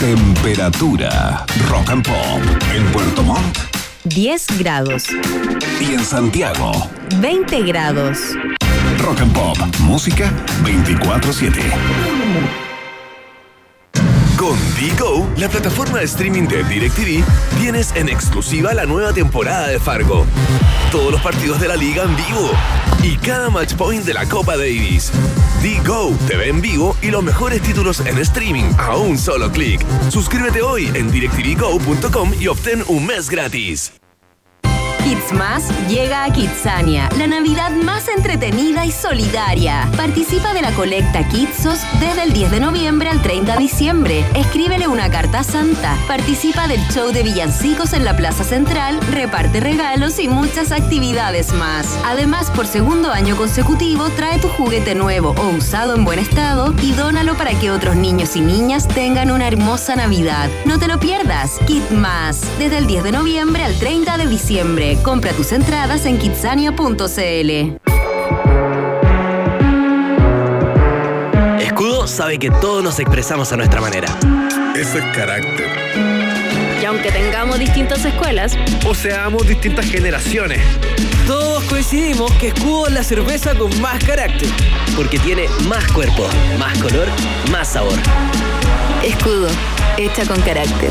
Temperatura rock and pop en Puerto Montt 10 grados, y en Santiago. 20 grados. Rock and Pop, música 24/7. Con Digo, la plataforma de streaming de DirecTV, tienes en exclusiva la nueva temporada de Fargo. Todos los partidos de la liga en vivo y cada match point de la Copa Davis. Digo, te ve en vivo y los mejores títulos en streaming a un solo clic. Suscríbete hoy en directvgo.com y obtén un mes gratis. Kids llega a Kidsania, la Navidad más entretenida y solidaria. Participa de la colecta Kidsos desde el 10 de noviembre al 30 de diciembre. Escríbele una carta a Santa. Participa del show de villancicos en la Plaza Central, reparte regalos y muchas actividades más. Además, por segundo año consecutivo, trae tu juguete nuevo o usado en buen estado y dónalo para que otros niños y niñas tengan una hermosa Navidad. No te lo pierdas. Kid desde el 10 de noviembre al 30 de diciembre. Compra tus entradas en kidsania.cl. Escudo sabe que todos nos expresamos a nuestra manera. Eso es carácter. Y aunque tengamos distintas escuelas, O seamos distintas generaciones. Todos coincidimos que Escudo es la cerveza con más carácter. Porque tiene más cuerpo, más color, más sabor. Escudo, hecha con carácter.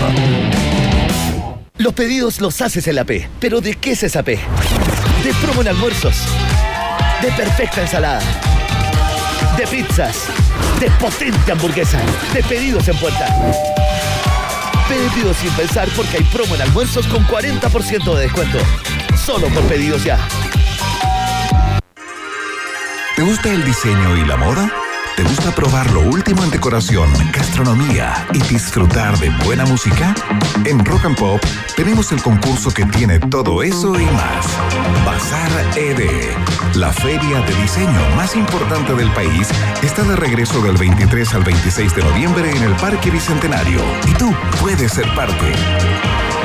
Los pedidos los haces en la P. ¿Pero de qué es esa P? De promo en almuerzos. De perfecta ensalada. De pizzas. De potente hamburguesa. De pedidos en puerta. Pedidos sin pensar porque hay promo en almuerzos con 40% de descuento. Solo por pedidos ya. ¿Te gusta el diseño y la moda? ¿Te gusta probar lo último en decoración, gastronomía y disfrutar de buena música? En Rock and Pop tenemos el concurso que tiene todo eso y más. Bazar ED, la feria de diseño más importante del país, está de regreso del 23 al 26 de noviembre en el Parque Bicentenario y tú puedes ser parte.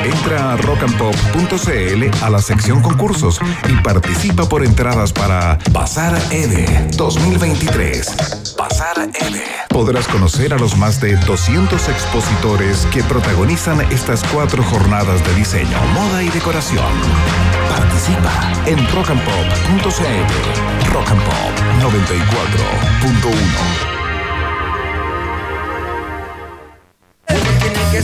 Entra a rockandpop.cl a la sección concursos y participa por entradas para Bazar EDE 2023. Podrás conocer a los más de 200 expositores que protagonizan estas cuatro jornadas de diseño, moda y decoración. Participa en rockandpop.cl. Rock and Pop 94.1.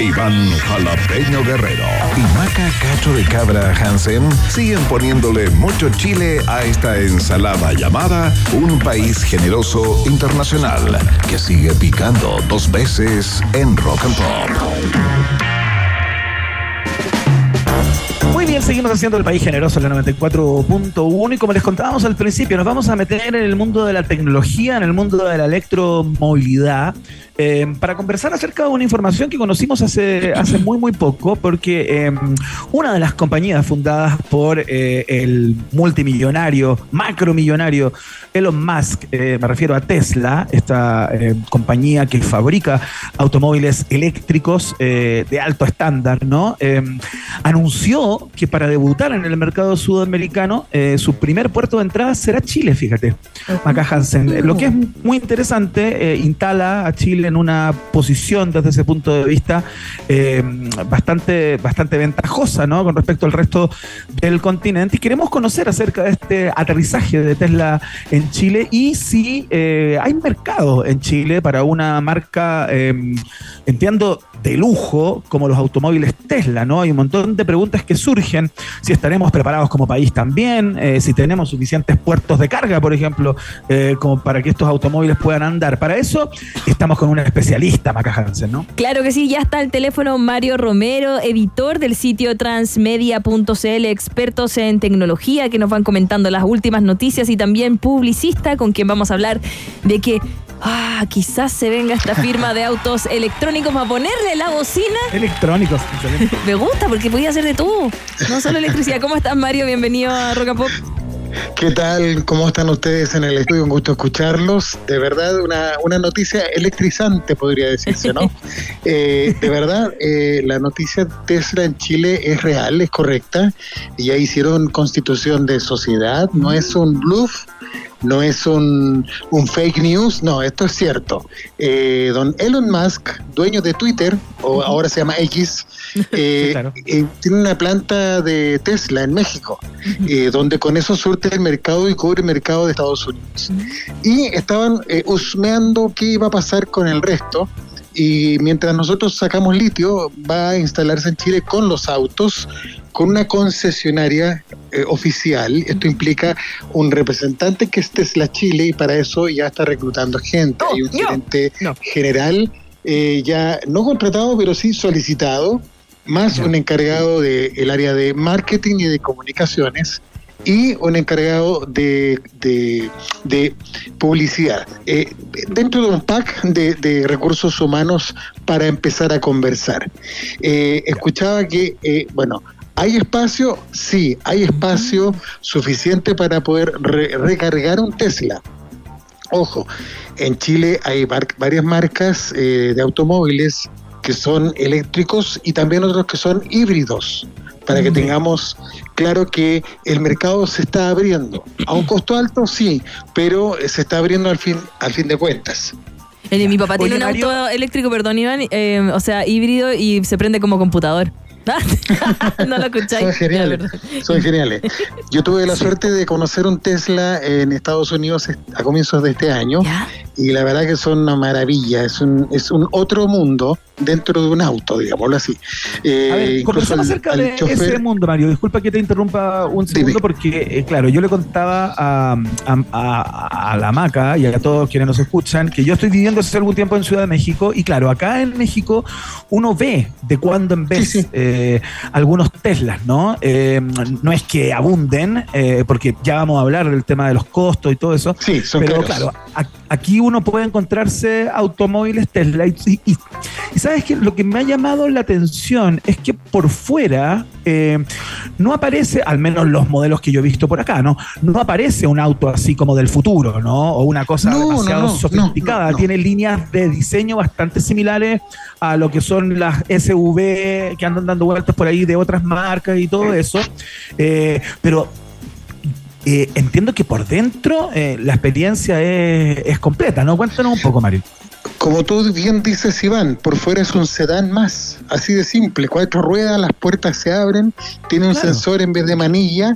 Iván Jalapeño Guerrero y Maca Cacho de Cabra Hansen siguen poniéndole mucho chile a esta ensalada llamada Un País Generoso Internacional que sigue picando dos veces en Rock and Pop. Muy bien, seguimos haciendo el país generoso en la 94.1 y como les contábamos al principio, nos vamos a meter en el mundo de la tecnología, en el mundo de la electromovilidad, eh, para conversar acerca de una información que conocimos hace, hace muy, muy poco, porque eh, una de las compañías fundadas por eh, el multimillonario, macromillonario Elon Musk, me refiero a Tesla, esta compañía que fabrica automóviles eléctricos de alto estándar, ¿no? anunció que para debutar en el mercado sudamericano, su primer puerto de entrada será Chile, fíjate, acá Hansen. Lo que es muy interesante, instala a Chile en una posición desde ese punto de vista eh, bastante, bastante ventajosa ¿no? con respecto al resto del continente. Y queremos conocer acerca de este aterrizaje de Tesla en Chile y si eh, hay mercado en Chile para una marca, eh, entiendo, de lujo como los automóviles Tesla, ¿no? Hay un montón de preguntas que surgen, si estaremos preparados como país también, si tenemos suficientes puertos de carga, por ejemplo, como para que estos automóviles puedan andar. Para eso estamos con una especialista, Maca Hansen, ¿no? Claro que sí, ya está el teléfono Mario Romero, editor del sitio transmedia.cl, expertos en tecnología que nos van comentando las últimas noticias y también publicista con quien vamos a hablar de que ah, quizás se venga esta firma de autos electrónicos a ponerle la bocina. Electrónicos. Me gusta porque podía ser de todo, no solo electricidad. ¿Cómo estás, Mario? Bienvenido a Rock and Pop. ¿Qué tal? ¿Cómo están ustedes en el estudio? Un gusto escucharlos. De verdad, una, una noticia electrizante, podría decirse, ¿no? Eh, de verdad, eh, la noticia de Tesla en Chile es real, es correcta. Ya hicieron constitución de sociedad, no es un bluff no es un, un, fake news, no, esto es cierto. Eh, don Elon Musk, dueño de Twitter, o ahora se llama X, eh, eh, tiene una planta de Tesla en México, donde con eso surte el mercado y cubre el mercado de Estados Unidos. Y estaban husmeando qué iba a pasar con el resto y mientras nosotros sacamos litio, va a instalarse en Chile con los autos, con una concesionaria eh, oficial. Esto implica un representante que es Tesla Chile y para eso ya está reclutando gente. Hay un gerente general eh, ya no contratado, pero sí solicitado, más un encargado del área de marketing y de comunicaciones y un encargado de, de, de publicidad. Eh, dentro de un pack de, de recursos humanos para empezar a conversar. Eh, escuchaba que, eh, bueno, ¿Hay espacio? Sí, hay espacio suficiente para poder re- recargar un Tesla. Ojo, en Chile hay varias marcas eh, de automóviles que son eléctricos y también otros que son híbridos, para que tengamos claro que el mercado se está abriendo. A un costo alto, sí, pero se está abriendo al fin, al fin de cuentas. Mi papá tiene Oye, un Mario. auto eléctrico, perdón, Iván, eh, o sea, híbrido y se prende como computador. no lo escucháis. Son geniales. Son geniales. Yo tuve la suerte de conocer un Tesla en Estados Unidos a comienzos de este año y la verdad que son una maravilla. Es un, es un otro mundo dentro de un auto, digámoslo así. Eh, A ver, al- acerca al de chofer- ese mundo, Mario. Disculpa que te interrumpa un segundo, porque, eh, claro, yo le contaba a, a- a- a la Maca y a todos quienes nos escuchan que yo estoy viviendo hace algún tiempo en Ciudad de México y, claro, acá en México uno ve de cuando en vez eh, algunos Teslas, ¿no? Eh, no es que abunden, eh, porque ya vamos a hablar del tema de los costos y todo eso. Sí, son pero caros. claro, aquí uno puede encontrarse automóviles Tesla y, y- y sabes que lo que me ha llamado la atención es que por fuera eh, no aparece, al menos los modelos que yo he visto por acá, ¿no? No aparece un auto así como del futuro, ¿no? O una cosa No, demasiado no, no, sofisticada. Tiene líneas de diseño bastante similares a lo que son las SUV que andan dando vueltas por ahí de otras marcas y todo eso. Eh, pero eh, entiendo que por dentro eh, la experiencia es, es completa, ¿no? Cuéntanos un poco, Mario. Como tú bien dices, Iván, por fuera es un sedán más, así de simple. Cuatro ruedas, las puertas se abren, tiene un Claro. sensor en vez de manilla,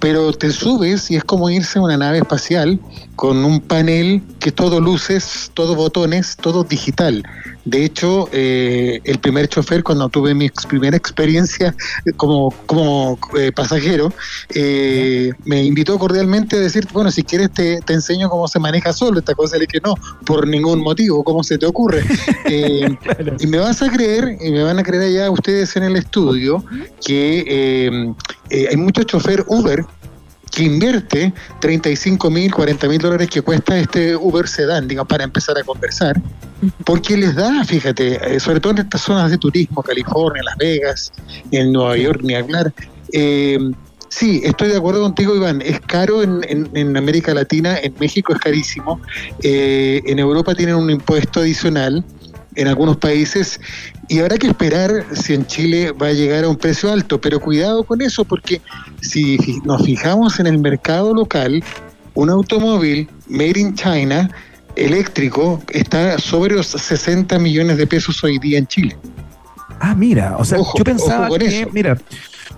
pero te subes y es como irse a una nave espacial con un panel que es todo luces, todo botones, todo digital. De hecho, eh, el primer chofer, cuando tuve mi ex- primera experiencia como, como eh, pasajero, eh, me invitó cordialmente a decir, bueno, si quieres te, te enseño cómo se maneja solo esta cosa. Le dije, no, por ningún motivo, ¿cómo se te ocurre? Eh, Y me vas a creer, y me van a creer allá ustedes en el estudio, que eh, eh, hay muchos chofer Uber que invierte 35 mil, 40 mil dólares que cuesta este Uber Sedan, digamos, para empezar a conversar, porque les da, fíjate, eh, sobre todo en estas zonas de turismo, California, Las Vegas, en Nueva York, ni hablar. eh, sí, estoy de acuerdo contigo, Iván, es caro en, en- en América Latina, en México es carísimo, eh, en Europa tienen un impuesto adicional, en algunos países y habrá que esperar si en Chile va a llegar a un precio alto, pero cuidado con eso porque si nos fijamos en el mercado local, un automóvil made in China eléctrico está sobre los 60 millones de pesos hoy día en Chile. Ah, mira, o sea, Ojo, yo pensaba que, eso. mira,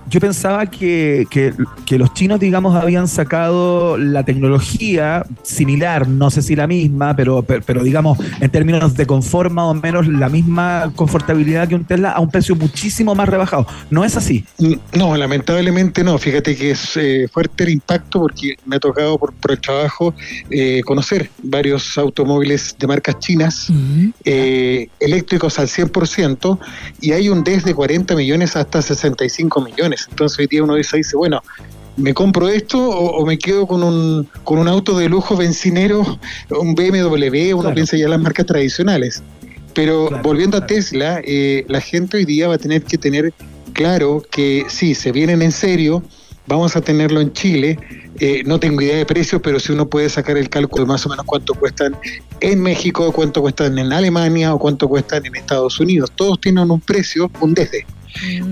yo pensaba que, que- que los chinos, digamos, habían sacado la tecnología similar, no sé si la misma, pero, pero, pero, digamos, en términos de confort, más o menos la misma confortabilidad que un Tesla a un precio muchísimo más rebajado. ¿No es así? No, lamentablemente no. Fíjate que es eh, fuerte el impacto porque me ha tocado por, por el trabajo eh, conocer varios automóviles de marcas chinas eh, eléctricos al 100% y hay un desde 40 millones hasta 65 millones. Entonces hoy día uno dice, dice bueno, ¿me compro esto o, o me quedo con un, con un auto de lujo bencinero, un BMW? Uno piensa ya en las marcas tradicionales. Pero volviendo a Tesla, eh, la gente hoy día va a tener que tener claro que sí, se vienen en serio, vamos a tenerlo en Chile. eh, no tengo idea de precio, pero si uno puede sacar el cálculo de más o menos cuánto cuestan en México, cuánto cuestan en Alemania o cuánto cuestan en Estados Unidos. Todos tienen un precio, un desde.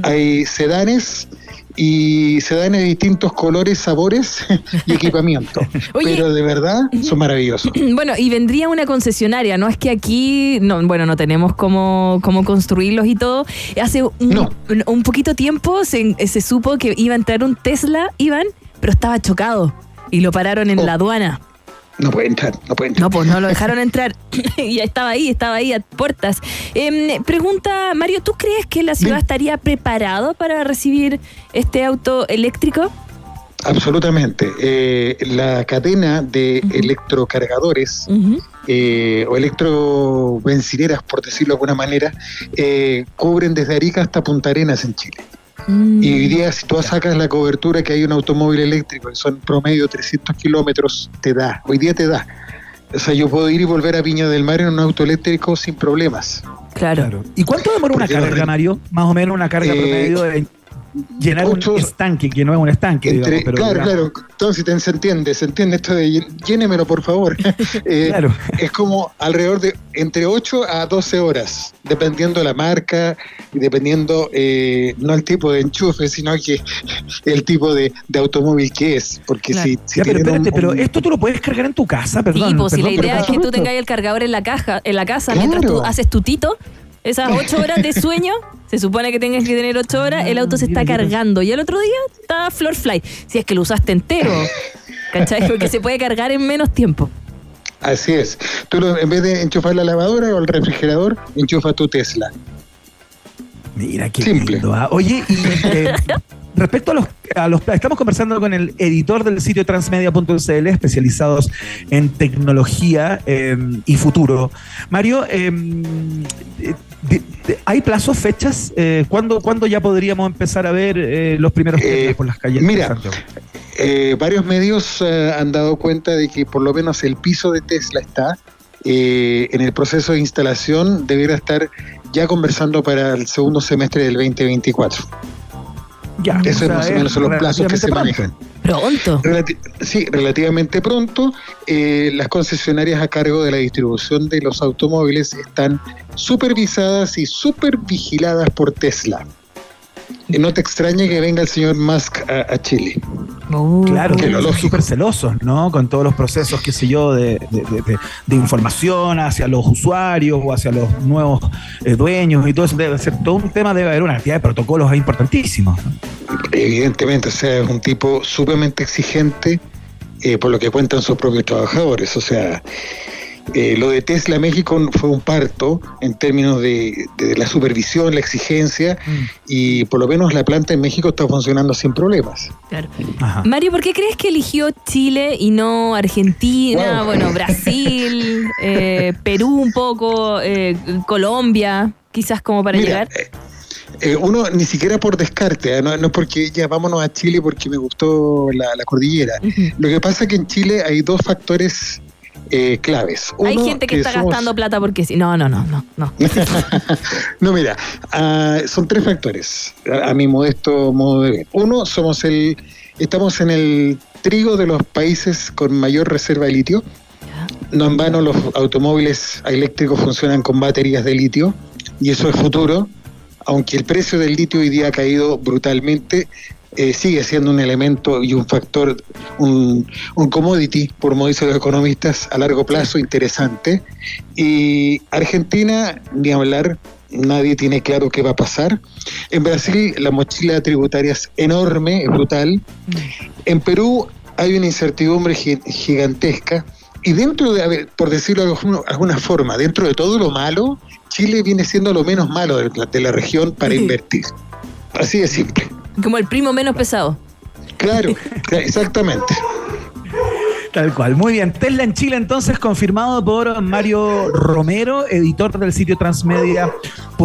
Hay sedanes y sedanes de distintos colores, sabores y equipamiento. pero de verdad son maravillosos. Bueno, y vendría una concesionaria, no es que aquí, no, bueno, no tenemos cómo, cómo construirlos y todo. Hace un, poquito tiempo se, se supo que iba a entrar un Tesla, Iván, pero estaba chocado y lo pararon en la aduana. No puede entrar, no puede entrar. No, pues no lo dejaron entrar. y ya estaba ahí, estaba ahí a puertas. Em, pregunta, Mario, ¿tú crees que la ciudad estaría preparado para recibir este auto eléctrico? Absolutamente. Eh, la cadena de electrocargadores eh, o electrobencineras, por decirlo de alguna manera, eh, cubren desde Arica hasta Punta Arenas en Chile. Y hoy día, si tú sacas la cobertura que hay un automóvil eléctrico, que son promedio 300 kilómetros, te da. Hoy día te da. O sea, yo puedo ir y volver a Viña del Mar en un auto eléctrico sin problemas. Claro. ¿Y cuánto demora una carga, Mario? Más o menos una carga Eh, promedio de llenar ocho- un estanque, que no es un estanque, Entre- digamos, pero claro, digamos- claro. Entonces se entiende, se entiende esto de llénemelo, por favor. Eh, Es como alrededor de entre 8 a 12 horas, dependiendo de la marca y dependiendo eh, no el tipo de enchufe, sino que el tipo de, de automóvil que es. Porque Claro. si, si Ya, pero un- espérate, pero un- esto tú lo puedes cargar en tu casa, perdón. Sí, pues si la idea es que tú tengas el cargador en la caja, en la casa, Claro. mientras tú haces tu tito, esas ocho horas de sueño, se supone que tengas que tener ocho horas, el auto se está cargando y el otro día está floor fly. Si es que lo usaste entero, ¿cachai? Porque se puede cargar en menos tiempo. Así es. Tú lo- en vez de enchufar la lavadora o el refrigerador, enchufa tu Tesla. Mira qué lindo. ¿ah? Oye, y eh, respecto a los, a los estamos conversando con el editor del sitio transmedia.cl, especializados en tecnología eh, y futuro. Mario, eh, eh, ¿hay plazos, fechas? Eh, ¿cuándo, cuándo ya podríamos empezar a ver eh, los primeros Teslas por las calles de mira, Santiago? Eh, varios medios eh, han dado cuenta de que por lo menos el piso de Tesla está eh, en el proceso de instalación, debiera estar ya conversando para el segundo semestre del 2024. Ya, Eso o sea, es más o menos son los plazos que se manejan. Pronto. Relati- sí, relativamente pronto. Eh, las concesionarias a cargo de la distribución de los automóviles están supervisadas y supervigiladas por Tesla. Y no te extrañe que venga el señor Musk a, a Chile. Claro, que lo súper celosos, ¿no? Con todos los procesos, qué sé yo, de, de- de- de- de información hacia los usuarios o hacia los nuevos eh, dueños y todo eso. Debe ser todo un tema, debe haber una cantidad de protocolos importantísimos. Evidentemente, o sea, es un tipo sumamente exigente eh, por lo que cuentan sus propios trabajadores. O sea, eh, lo de Tesla México fue un parto en términos de, de la supervisión, la exigencia, y por lo menos la planta en México está funcionando sin problemas. Claro. Mario, ¿por qué crees que eligió Chile y no Argentina, Wow. bueno, Brasil, eh, Perú un poco, eh, Colombia, quizás como para Mira, llegar? Eh, uno ni siquiera por descarte, ¿eh? no, no es porque ya vámonos a Chile porque me gustó la, la cordillera. Lo que pasa es que en Chile hay dos factores eh, claves. Hay gente que, está somos- gastando plata porque sí. No, no, no, no, no. No, mira, ah, son tres factores, a, a mi modesto modo de ver. Uno, somos el, estamos en el trigo de los países con mayor reserva de litio. No en vano los automóviles eléctricos funcionan con baterías de litio y eso es futuro. Aunque el precio del litio hoy día ha caído brutalmente, eh, sigue siendo un elemento y un factor, un, un commodity, por como dicen los economistas, a largo plazo interesante. Y Argentina, ni hablar, nadie tiene claro qué va a pasar. En Brasil la mochila tributaria es enorme, es brutal. En Perú hay una incertidumbre gi- gigantesca. Y dentro de, a ver, por decirlo de alguna- alguna forma, dentro de todo lo malo, Chile viene siendo lo menos malo de la, de la región para invertir. Así de simple. Como el primo menos pesado. Claro, exactamente. Tal cual. Muy bien. Tesla en Chile, entonces, confirmado por Mario Romero, editor del sitio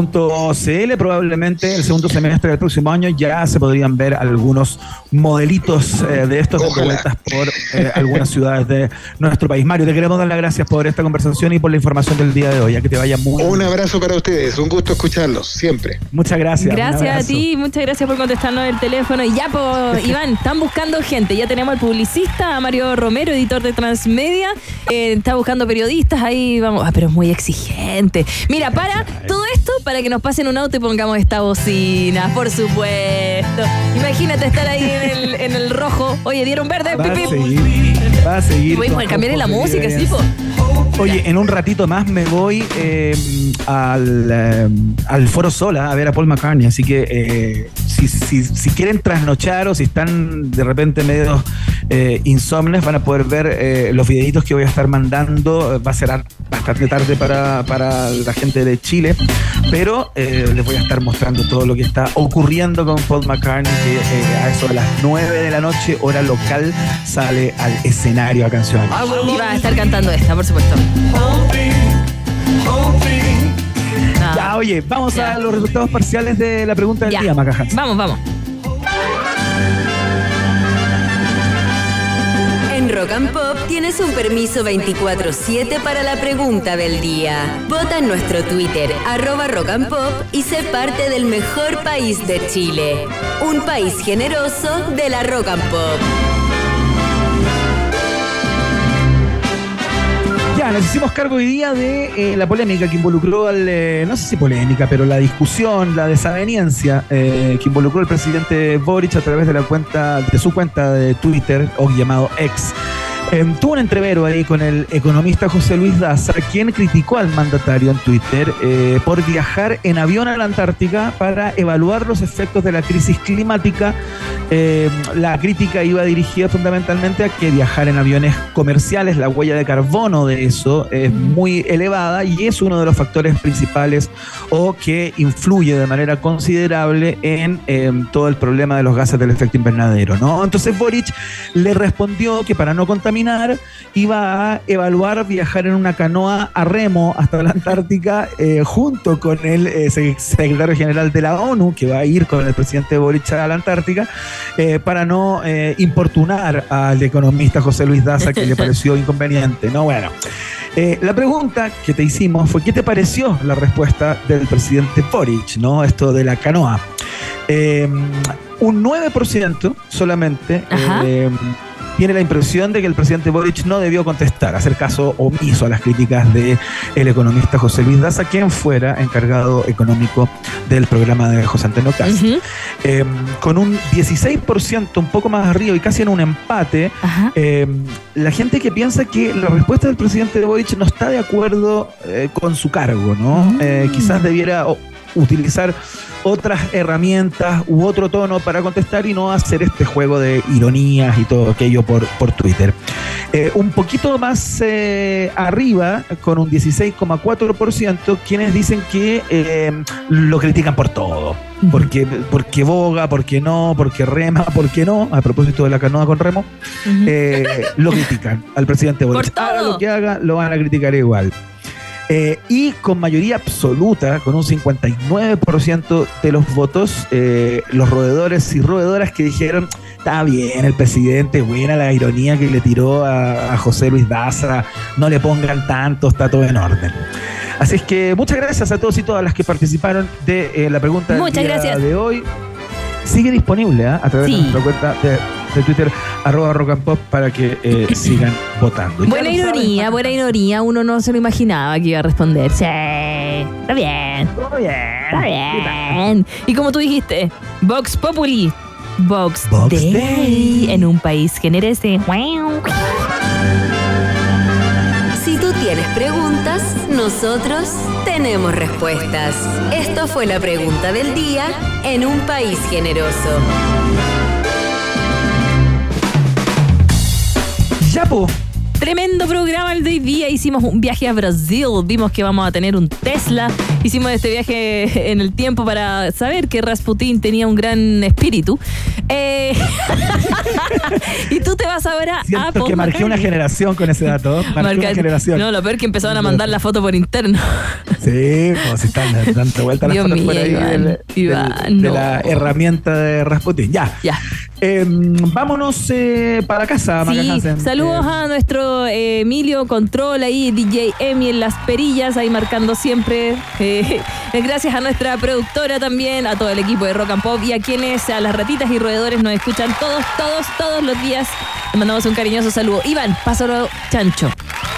transmedia.cl. Probablemente el segundo semestre del próximo año ya se podrían ver algunos modelitos eh, de estos dando vueltas por eh, algunas ciudades de nuestro país. Mario, te queremos dar las gracias por esta conversación y por la información del día de hoy. Ya que te vaya muy Un abrazo para ustedes, un gusto escucharlos, siempre. Muchas gracias. Gracias a ti, muchas gracias por contestarnos el teléfono. Y ya, Iván, están buscando gente. Ya tenemos al publicista, a Mario Romero, editor de Transmedia. Eh, está buscando periodistas, ahí vamos. Ah, pero es muy exigente. Mira, para todo esto, para que nos pasen un auto y pongamos esta bocina, por supuesto. Imagínate estar ahí en el, en el rojo. Oye, dieron verde. Va a pip, pip. seguir. Va a seguir. Podemos con cambiar la música, sí, po. Oye, en un ratito más me voy eh, al, eh, al Foro Sola a ver a Paul McCartney, así que eh, si, si, si quieren trasnochar o si están de repente medio eh, insomnes, van a poder ver eh, los videitos que voy a estar mandando. Va a ser bastante tarde para, para la gente de Chile, pero eh, les voy a estar mostrando todo lo que está ocurriendo con Paul McCartney, que eh, a eso de las 9 de la noche, hora local, sale al escenario a canción. Y va a estar cantando esta, por supuesto. Ya, oye, vamos a los resultados parciales de la pregunta del Ya. día, Maca Hansen. Vamos, vamos. En Rock and Pop tienes un permiso 24-7 para la pregunta del día. Vota en nuestro Twitter, arroba Rock and Pop, y sé parte del mejor país de Chile. Un país generoso de la Rock and Pop. Nos hicimos cargo hoy día de eh, la polémica que involucró al, eh, no sé si polémica, pero la discusión, la desaveniencia eh, que involucró al presidente Boric a través de la cuenta, de su cuenta de Twitter, o llamado X. Eh, tuvo un entrevero ahí con el economista José Luis Daza, quien criticó al mandatario en Twitter eh, por viajar en avión a la Antártica para evaluar los efectos de la crisis climática. Eh, la crítica iba dirigida fundamentalmente a que viajar en aviones comerciales, la huella de carbono de eso es muy elevada y es uno de los factores principales o que influye de manera considerable en eh, todo el problema de los gases del efecto invernadero. ¿no? Entonces Boric le respondió que para no contaminar iba a evaluar viajar en una canoa a remo hasta la Antártica eh, junto con el eh, sec- secretario general de la ONU, que va a ir con el presidente Boric a la Antártica, eh, para no importunar al economista José Luis Daza, que le pareció inconveniente. No, bueno. La pregunta que te hicimos fue: ¿qué te pareció la respuesta del presidente Boric? ¿no? Esto de la canoa. Un 9% solamente tiene la impresión de que el presidente Boric no debió contestar, hacer caso omiso a las críticas del economista José Luis Daza, quien fuera encargado económico del programa de José Antonio Cast. Eh, con un 16%, un poco más arriba y casi en un empate, eh, la gente que piensa que la respuesta del presidente Boric no está de acuerdo eh, con su cargo, ¿no? Eh, quizás debiera utilizar otras herramientas u otro tono para contestar y no hacer este juego de ironías y todo aquello por, por Twitter. Eh, un poquito más eh, arriba, con un 16,4%, quienes dicen que eh, lo critican por todo. Porque, porque boga, porque no, porque rema, porque no, a propósito de la canoa con remo, eh, lo critican al presidente Boric. Haga lo que haga, lo van a criticar igual. Eh, y con mayoría absoluta, con un 59% de los votos, eh, los roedores y roedoras que dijeron, está bien el presidente, buena la ironía que le tiró a, a José Luis Daza, no le pongan tanto, está todo en orden. Así es que muchas gracias a todos y todas las que participaron de eh, la pregunta del Muchas día gracias. de hoy. Sigue disponible ¿ah? a través Sí. de nuestra cuenta de, de Twitter, arroba rock and pop, para que eh, sigan votando. Ya Buena saben, ironía, buena ironía. Uno no se lo imaginaba que iba a responder. Sí, está bien. Está bien. Está bien. Y como tú dijiste, Vox Populi. Vox, Vox Day, Day. en un país generese. Si tú tienes preguntas, nosotros tenemos respuestas. Esto fue la pregunta del día en un país generoso. Ya, po. Tremendo programa el de hoy día. Hicimos un viaje a Brasil. Vimos que vamos a tener un Tesla. Hicimos este viaje en el tiempo para saber que Rasputín tenía un gran espíritu. Eh, y tú te vas ahora a Siento Paul que marqué una generación con ese dato. Marqué una generación. No, lo peor que empezaron a mandar la foto por interno. Sí, como si están dando vuelta las Dios fotos por mío, ahí Iván, del- del- Iván, de la herramienta de Rasputin. Ya. Ya. Eh, vámonos eh, para casa, Sí, saludos Eh, a nuestro eh, Emilio Control ahí, DJ Emi en las perillas, ahí marcando siempre. Eh, gracias a nuestra productora también, a todo el equipo de Rock and Pop y a quienes, a las ratitas y roedores nos escuchan todos, todos, todos los días. Les mandamos un cariñoso saludo. Iván, pásalo chancho.